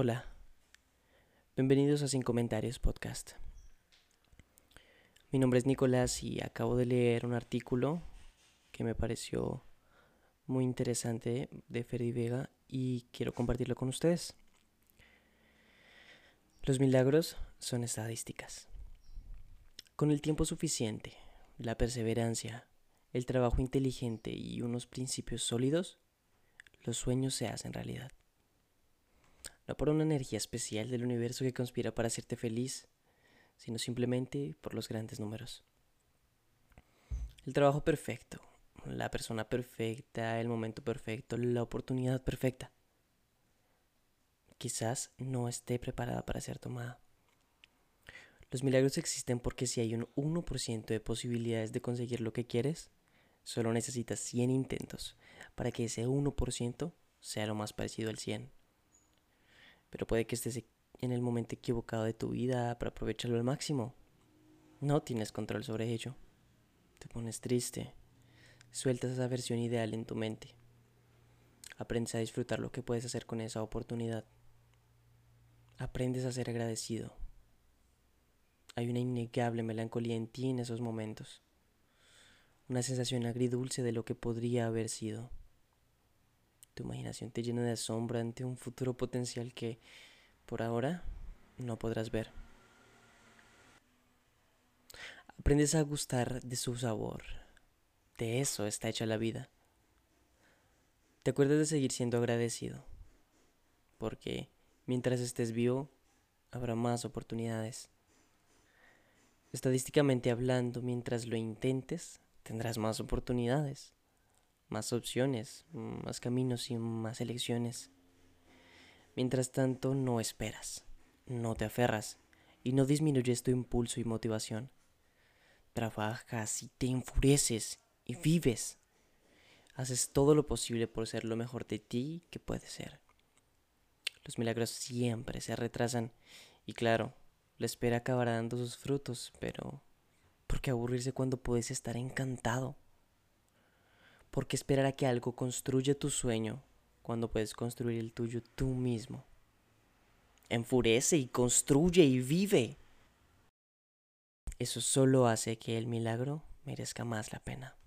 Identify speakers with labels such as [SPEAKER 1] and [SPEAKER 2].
[SPEAKER 1] Hola, bienvenidos a Sin Comentarios Podcast. Mi nombre es Nicolás y acabo de leer un artículo que me pareció muy interesante de Ferdi Vega y quiero compartirlo con ustedes. Los milagros son estadísticas. Con el tiempo suficiente, la perseverancia, el trabajo inteligente y unos principios sólidos, los sueños se hacen realidad. No por una energía especial del universo que conspira para hacerte feliz, sino simplemente por los grandes números. El trabajo perfecto, la persona perfecta, el momento perfecto, la oportunidad perfecta. Quizás no esté preparada para ser tomada. Los milagros existen porque si hay un 1% de posibilidades de conseguir lo que quieres, solo necesitas 100 intentos para que ese 1% sea lo más parecido al 100. Pero puede que estés en el momento equivocado de tu vida para aprovecharlo al máximo. No tienes control sobre ello. Te pones triste. Sueltas esa versión ideal en tu mente. Aprendes a disfrutar lo que puedes hacer con esa oportunidad. Aprendes a ser agradecido. Hay una innegable melancolía en ti en esos momentos. Una sensación agridulce de lo que podría haber sido. Tu imaginación te llena de asombro ante un futuro potencial que, por ahora, no podrás ver. Aprendes a gustar de su sabor. De eso está hecha la vida. Te acuerdas de seguir siendo agradecido. Porque mientras estés vivo, habrá más oportunidades. Estadísticamente hablando, mientras lo intentes, tendrás más oportunidades más opciones, más caminos y más elecciones. Mientras tanto, no esperas, no te aferras y no disminuyes tu impulso y motivación. Trabajas y te enfureces y vives. Haces todo lo posible por ser lo mejor de ti que puedes ser. Los milagros siempre se retrasan y claro, la espera acabará dando sus frutos, pero ¿por qué aburrirse cuando puedes estar encantado? ¿Por qué esperar a que algo construya tu sueño cuando puedes construir el tuyo tú mismo? Enfurece y construye y vive. Eso solo hace que el milagro merezca más la pena.